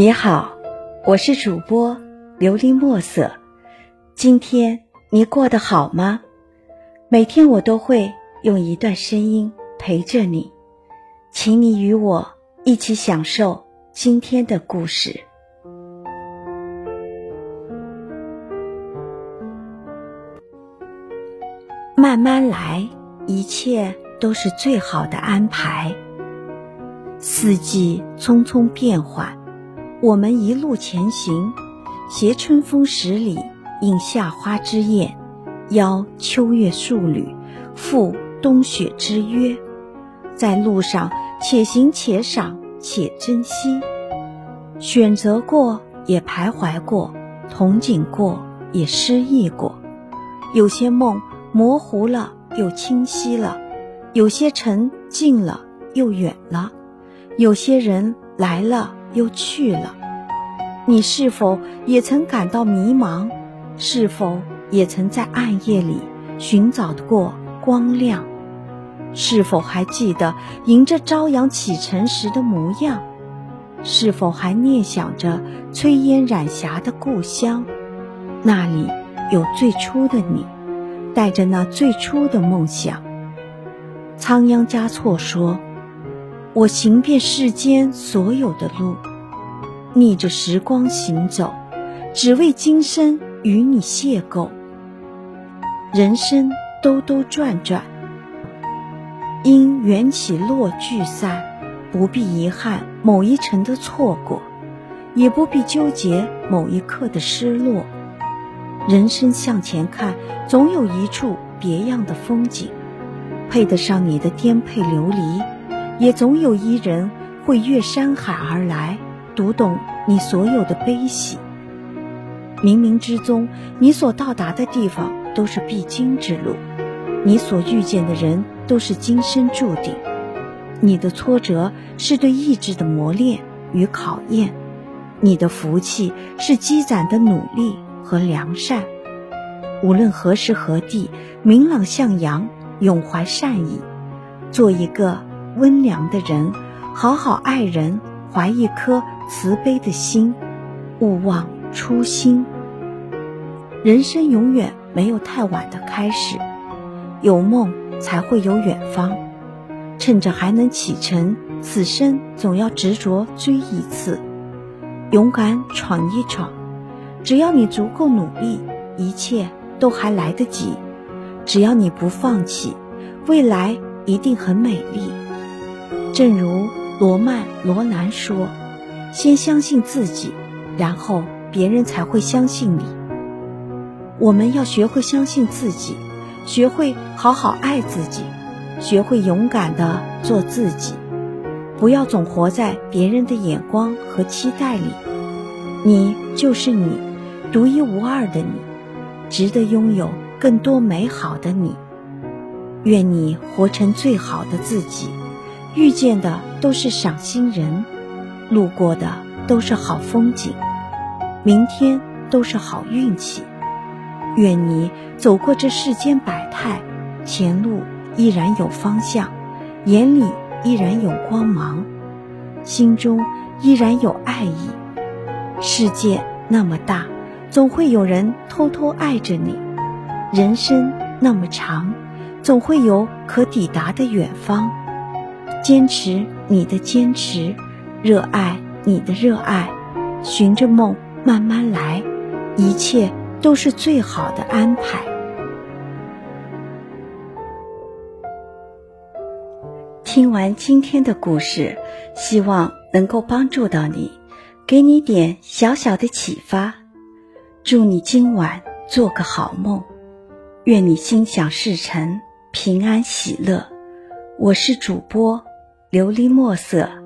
你好，我是主播琉璃墨色。今天你过得好吗？每天我都会用一段声音陪着你，请你与我一起享受今天的故事。慢慢来，一切都是最好的安排。四季匆匆变换。我们一路前行，携春风十里，迎夏花之艳，邀秋月数缕，赴冬雪之约。在路上，且行且赏且珍惜。选择过，也徘徊过；憧憬过，也失意过。有些梦模糊了，又清晰了；有些尘近了，又远了；有些人来了。又去了，你是否也曾感到迷茫？是否也曾在暗夜里寻找过光亮？是否还记得迎着朝阳启程时的模样？是否还念想着炊烟染霞的故乡？那里有最初的你，带着那最初的梦想。仓央嘉措说。我行遍世间所有的路，逆着时光行走，只为今生与你邂逅。人生兜兜转转，因缘起落聚散，不必遗憾某一程的错过，也不必纠结某一刻的失落。人生向前看，总有一处别样的风景，配得上你的颠沛流离。也总有一人会越山海而来，读懂你所有的悲喜。冥冥之中，你所到达的地方都是必经之路，你所遇见的人都是今生注定。你的挫折是对意志的磨练与考验，你的福气是积攒的努力和良善。无论何时何地，明朗向阳，永怀善意，做一个。温良的人，好好爱人，怀一颗慈悲的心，勿忘初心。人生永远没有太晚的开始，有梦才会有远方。趁着还能启程，此生总要执着追一次，勇敢闯一闯。只要你足够努力，一切都还来得及。只要你不放弃，未来一定很美丽。正如罗曼·罗兰说：“先相信自己，然后别人才会相信你。”我们要学会相信自己，学会好好爱自己，学会勇敢的做自己，不要总活在别人的眼光和期待里。你就是你，独一无二的你，值得拥有更多美好的你。愿你活成最好的自己。遇见的都是赏心人，路过的都是好风景，明天都是好运气。愿你走过这世间百态，前路依然有方向，眼里依然有光芒，心中依然有爱意。世界那么大，总会有人偷偷爱着你；人生那么长，总会有可抵达的远方。坚持你的坚持，热爱你的热爱，循着梦慢慢来，一切都是最好的安排。听完今天的故事，希望能够帮助到你，给你点小小的启发。祝你今晚做个好梦，愿你心想事成，平安喜乐。我是主播。琉璃墨色。